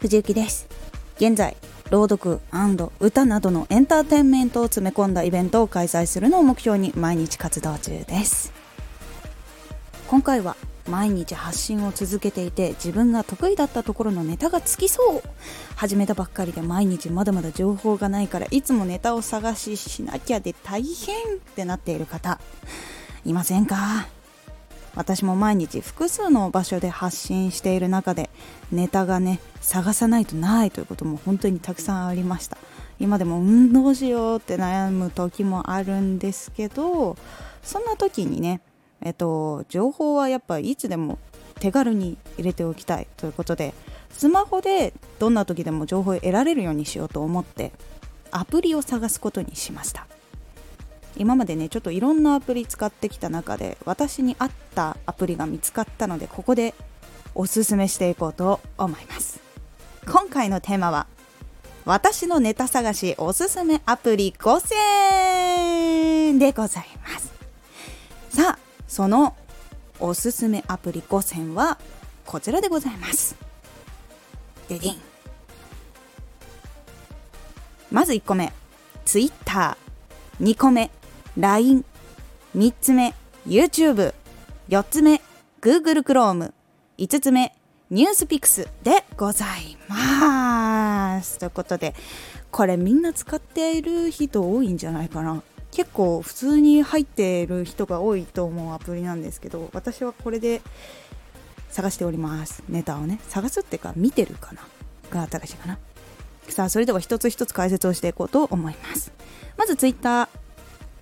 藤幸です。現在朗読歌などのエンターテインメントを詰め込んだイベントを開催するのを目標に毎日活動中です。今回は毎日発信を続けていて自分が得意だったところのネタがつきそう。始めたばっかりで毎日まだまだ情報がないからいつもネタを探ししなきゃで大変ってなっている方いませんか？私も毎日複数の場所で発信している中でネタがね探さないとないということも本当にたくさんありました。今でも運動しようって悩む時もあるんですけどそんな時にねえっと情報はやっぱいつでも手軽に入れておきたいということでスマホでどんな時でも情報を得られるようにしようと思ってアプリを探すことにしました。今までねちょっといろんなアプリ使ってきた中で私に合ったアプリが見つかったのでここでおすすめしていこうと思います。今回のテーマは私のネタ探しおすすめアプリ5選でございます。さあそのおすすめアプリ5選はこちらでございます。ででん。まず1個目。Twitter 2個目。LINE、3つ目 YouTube、4つ目 Google Chrome、5つ目ニュースピックスでございます。ということで、これみんな使っている人多いんじゃないかな。結構普通に入っている人が多いと思うアプリなんですけど、私はこれで探しております。ネタをね、探すっていうか見てるかなが新しいかな。さあ、それでは一つ一つ解説をしていこうと思います。まず Twitter。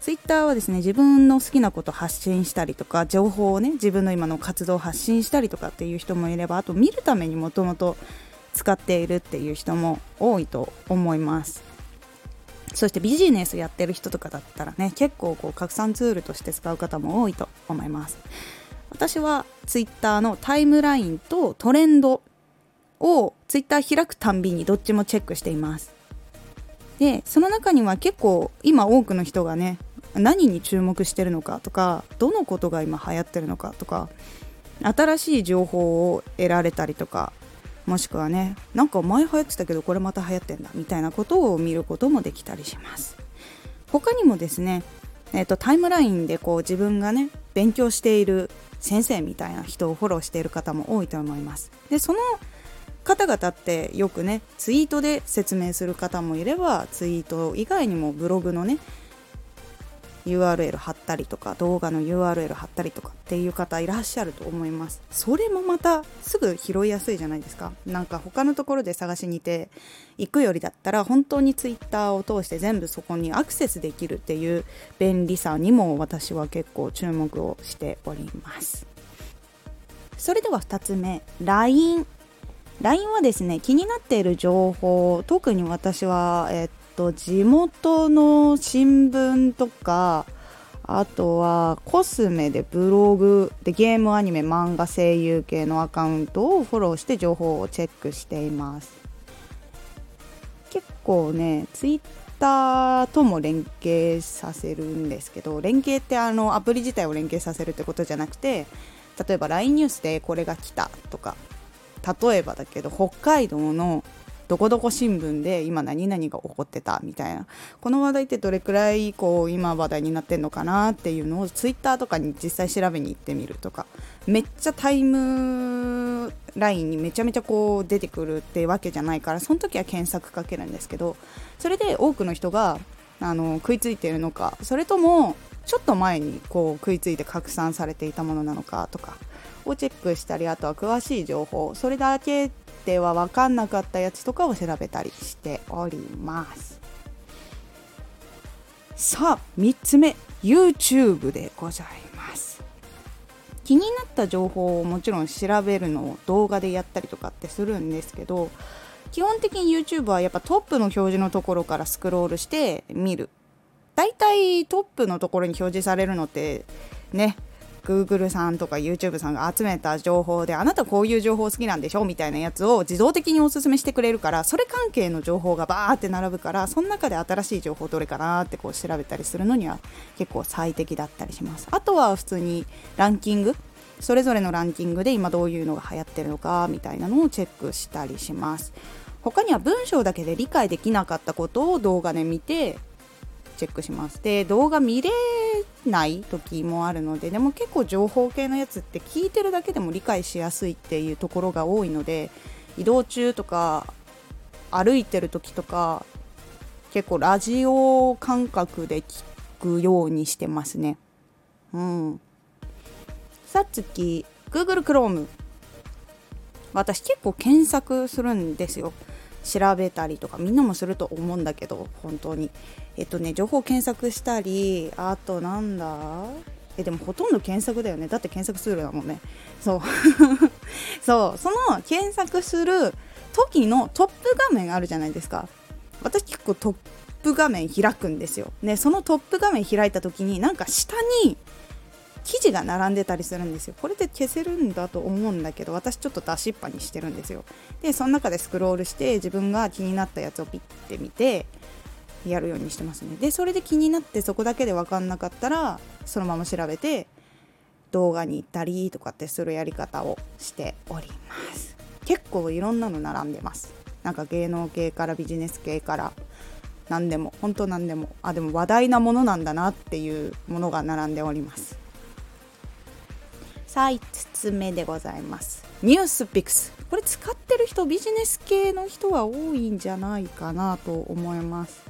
ツイッターはですね自分の好きなこと発信したりとか情報をね自分の今の活動を発信したりとかっていう人もいればあと見るためにもともと使っているっていう人も多いと思います。そしてビジネスやってる人とかだったらね結構こう拡散ツールとして使う方も多いと思います。私はツイッターのタイムラインとトレンドをツイッター開くたんびにどっちもチェックしています。でその中には結構今多くの人がね何に注目してるのかとかどのことが今流行ってるのかとか新しい情報を得られたりとかもしくはねなんか前流行ってたけどこれまた流行ってんだみたいなことを見ることもできたりします。他にもですね、えーと、タイムラインでこう自分がね勉強している先生みたいな人をフォローしている方も多いと思います。でその方々ってよくねツイートで説明する方もいればツイート以外にもブログのね URL 貼ったりとか動画の URL 貼ったりとかっていう方いらっしゃると思います。それもまたすぐ拾いやすいじゃないですか。なんか他のところで探しに行って行くよりだったら本当に Twitter を通して全部そこにアクセスできるっていう便利さにも私は結構注目をしております。それでは2つ目。LINE LINE はですね気になっている情報特に私は、えっと地元の新聞とかあとはコスメでブログでゲームアニメ漫画声優系のアカウントをフォローして情報をチェックしています。結構ねツイッターとも連携させるんですけど連携ってあのアプリ自体を連携させるってことじゃなくて例えば LINE ニュースでこれが来たとか例えばだけど北海道のどこどこ新聞で今何々が起こってたみたいな。この話題ってどれくらいこう今話題になってんのかなっていうのをツイッターとかに実際調べに行ってみるとか。めっちゃタイムラインにめちゃめちゃこう出てくるってわけじゃないからその時は検索かけるんですけどそれで多くの人があの食いついてるのかそれともちょっと前にこう食いついて拡散されていたものなのかとかをチェックしたりあとは詳しい情報それだけでは分かんなかったやつとかを調べたりしております。さあ3つ目 YouTube でございます。気になった情報をもちろん調べるのを動画でやったりとかってするんですけど基本的に YouTube はやっぱトップの表示のところからスクロールして見る。大体トップのところに表示されるのってね Google さんとか YouTube さんが集めた情報であなたこういう情報好きなんでしょみたいなやつを自動的におすすめしてくれるからそれ関係の情報がバーって並ぶからその中で新しい情報どれかなってこう調べたりするのには結構最適だったりしますあとは普通にランキングそれぞれのランキングで今どういうのが流行ってるのかみたいなのをチェックしたりします。他には文章だけで理解できなかったことを動画で見てチェックします。で動画見れない時もあるのででも結構情報系のやつって聞いてるだけでも理解しやすいっていうところが多いので移動中とか歩いてる時とか結構ラジオ感覚で聞くようにしてますね。うん。さっき Google Chrome 私結構検索するんですよ。調べたりとかみんなもすると思うんだけど本当に。えっとね情報検索したりあとなんだ？えでもほとんど検索だよね。だって検索ツールだもんね。そう。そう。その検索する時のトップ画面あるじゃないですか。私結構トップ画面開くんですよ。でそのトップ画面開いた時になんか下に記事が並んでたりするんですよ。これで消せるんだと思うんだけど私ちょっと出しっぱにしてるんですよ。でその中でスクロールして自分が気になったやつをピッて見てやるようにしてますね。でそれで気になってそこだけで分かんなかったらそのまま調べて動画に行ったりとかってするやり方をしております。結構いろんなの並んでます。なんか芸能系からビジネス系から何でも本当何でもあでも話題なものなんだなっていうものが並んでおります。さあ5つ目でございます。ニュースピックス。これ使ってる人ビジネス系の人は多いんじゃないかなと思います。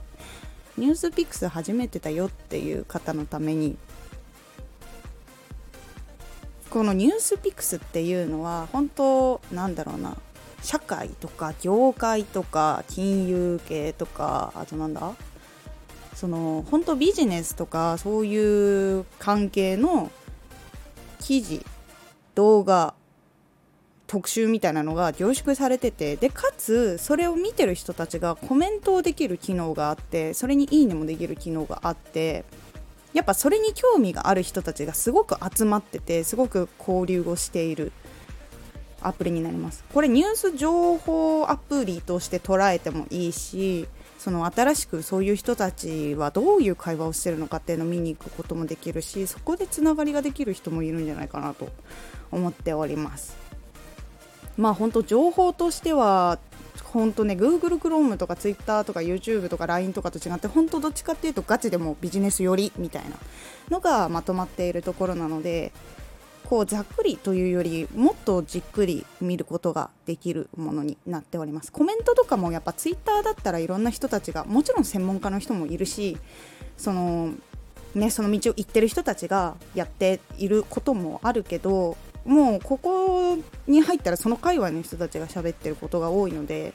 ニュースピックス初めてだよっていう方のために。このニュースピックスっていうのは本当なんだろうな。社会とか業界とか金融系とかあとなんだ？その本当ビジネスとかそういう関係の記事動画特集みたいなのが凝縮されててでかつそれを見てる人たちがコメントをできる機能があってそれに「いいね」もできる機能があってやっぱそれに興味がある人たちがすごく集まっててすごく交流をしているアプリになります。これニュース情報アプリとして捉えてもいいしその新しくそういう人たちはどういう会話をしてるのかっていうのを見に行くこともできるしそこでつながりができる人もいるんじゃないかなと思っております。まあ本当情報としては本当ね Google Chrome とか Twitter とか YouTube とか LINE とかと違って本当どっちかっていうとガチでもビジネス寄りみたいなのがまとまっているところなのでこうざっくりというよりもっとじっくり見ることができるものになっております。コメントとかもやっぱツイッターだったらいろんな人たちがもちろん専門家の人もいるしそのねその道を行ってる人たちがやっていることもあるけどもうここに入ったらその界隈の人たちが喋ってることが多いので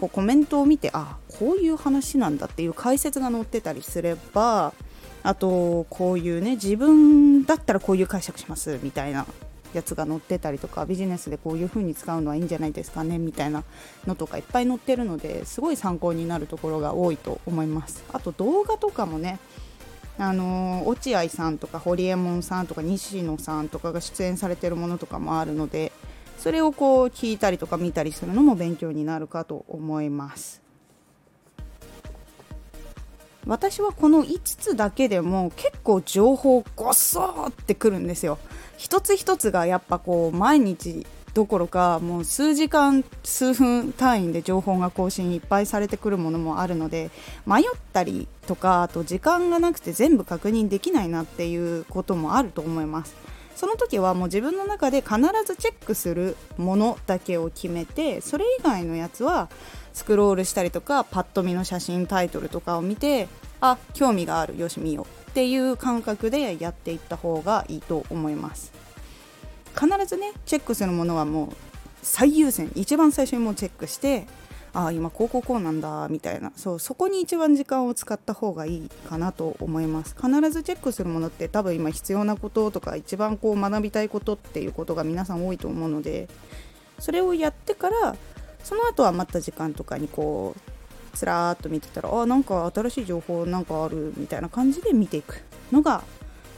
こうコメントを見てあこういう話なんだっていう解説が載ってたりすればあとこういうね自分だったらこういう解釈しますみたいなやつが載ってたりとかビジネスでこういう風に使うのはいいんじゃないですかねみたいなのとかいっぱい載ってるのですごい参考になるところが多いと思います。あと動画とかもねあの落合さんとか堀エモ門さんとか西野さんとかが出演されてるものとかもあるのでそれをこう聞いたりとか見たりするのも勉強になるかと思います。私はこの5つだけでも結構情報ごっそーってくるんですよ。一つ一つがやっぱこう毎日どころかもう数時間数分単位で情報が更新いっぱいされてくるものもあるので迷ったりとかあと時間がなくて全部確認できないなっていうこともあると思います。その時はもう自分の中で必ずチェックするものだけを決めてそれ以外のやつはスクロールしたりとかパッと見の写真タイトルとかを見てあ興味があるよし見ようっていう感覚でやっていった方がいいと思います。必ずねチェックするものはもう最優先。一番最初にもうチェックしてああ今こうこうこうなんだみたいな。そうそこに一番時間を使った方がいいかなと思います。必ずチェックするものって多分今必要なこととか一番こう学びたいことっていうことが皆さん多いと思うのでそれをやってからその後は余った時間とかにこうつらーっと見てたらあなんか新しい情報なんかあるみたいな感じで見ていくのが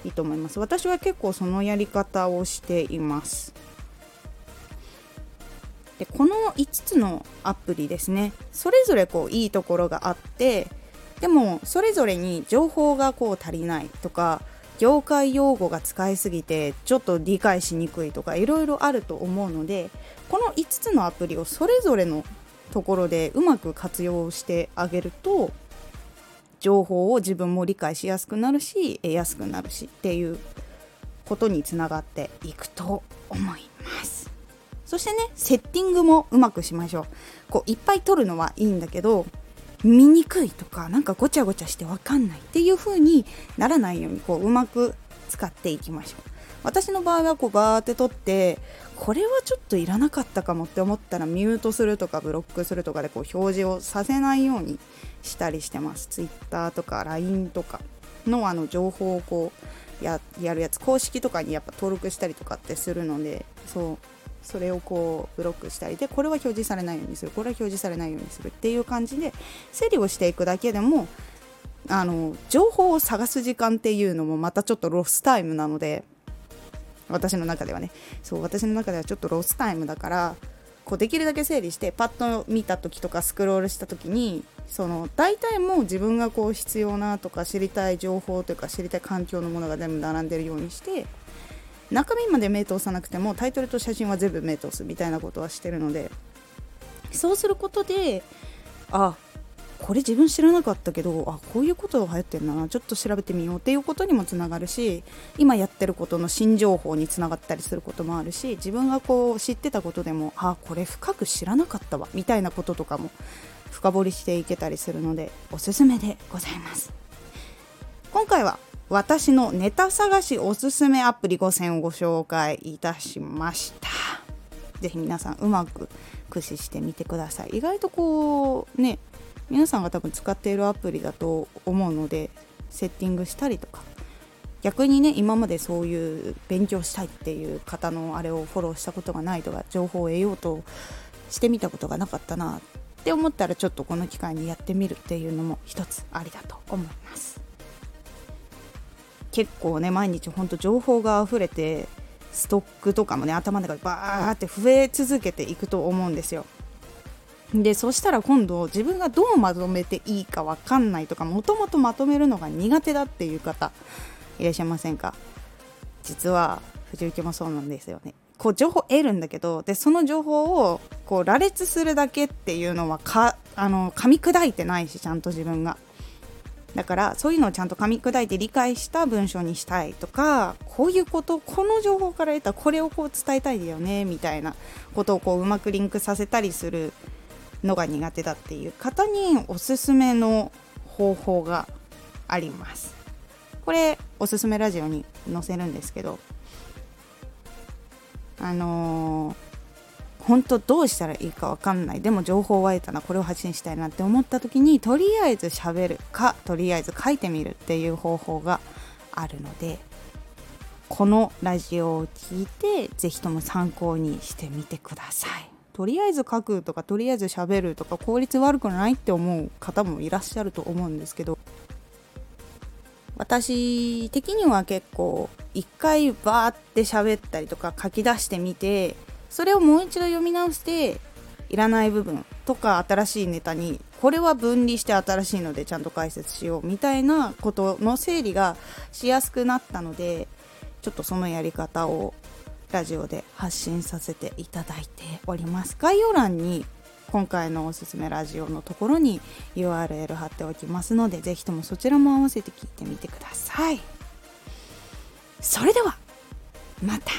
いいと思います。私は結構そのやり方をしています。でこの5つのアプリですね。それぞれこういいところがあってでもそれぞれに情報がこう足りないとか業界用語が使いすぎてちょっと理解しにくいとかいろいろあると思うのでこの5つのアプリをそれぞれのところでうまく活用してあげると情報を自分も理解しやすくなるし得やすくなるしっていうことにつながっていくと思います。そしてねセッティングもうまくしましょう。こういっぱい取るのはいいんだけど見にくいとかなんかごちゃごちゃして分かんないっていう風にならないようにこううまく使っていきましょう。私の場合はこうバーって取ってこれはちょっといらなかったかもって思ったらミュートするとかブロックするとかでこう表示をさせないようにしたりしてます。Twitter とか LINE とかのあの情報をこうややるやつ。公式とかにやっぱ登録したりとかってするのでそう。それをこうブロックしたりでこれは表示されないようにする。これは表示されないようにする。っていう感じで整理をしていくだけでもあの情報を探す時間っていうのもまたちょっとロスタイムなので私の中ではね。そう私の中ではちょっとロスタイムだからこうできるだけ整理してパッと見た時とかスクロールした時にその大体もう自分がこう必要なとか知りたい情報というか知りたい環境のものが全部並んでるようにして中身まで目通さなくてもタイトルと写真は全部目通すみたいなことはしてるのでそうすることであこれ自分知らなかったけどあこういうことが流行ってんだなちょっと調べてみようっていうことにもつながるし今やってることの新情報につながったりすることもあるし自分がこう知ってたことでもあこれ深く知らなかったわみたいなこととかも深掘りしていけたりするのでおすすめでございます。今回は私のネタ探しおすすめアプリ5選をご紹介いたしました。是非皆さんうまく駆使してみてください。意外とこうね皆さんが多分使っているアプリだと思うのでセッティングしたりとか。逆にね今までそういう勉強したいっていう方のあれをフォローしたことがないとか情報を得ようとしてみたことがなかったなって思ったらちょっとこの機会にやってみるっていうのも一つありだと思います。結構ね毎日ほんと情報が溢れてストックとかもね頭の中でバーって増え続けていくと思うんですよ。でそしたら今度自分がどうまとめていいか分かんないとかもともとまとめるのが苦手だっていう方いらっしゃいませんか？実は藤受もそうなんですよね。こう情報得るんだけどでその情報をこう羅列するだけっていうのはかあの噛み砕いてないしちゃんと自分が。だからそういうのをちゃんと噛み砕いて理解した文章にしたいとかこういうことこの情報から得たこれをこう伝えたいだよねみたいなことをこううまくリンクさせたりするのが苦手だっていう方におすすめの方法があります。これおすすめラジオに載せるんですけどあのー、本当どうしたらいいか分かんないでも情報は得たなこれを発信したいなって思った時にとりあえず喋るかとりあえず書いてみるっていう方法があるのでこのラジオを聞いて是非とも参考にしてみてください。とりあえず書くとかとりあえず喋るとか効率悪くないって思う方もいらっしゃると思うんですけど私的には結構一回バーって喋ったりとか書き出してみてそれをもう一度読み直していらない部分とか新しいネタにこれは分離して新しいのでちゃんと解説しようみたいなことの整理がしやすくなったのでちょっとそのやり方をラジオで発信させていただいております。概要欄に今回のおすすめラジオのところに URL 貼っておきますのでぜひともそちらも合わせて聞いてみてください。それではまた。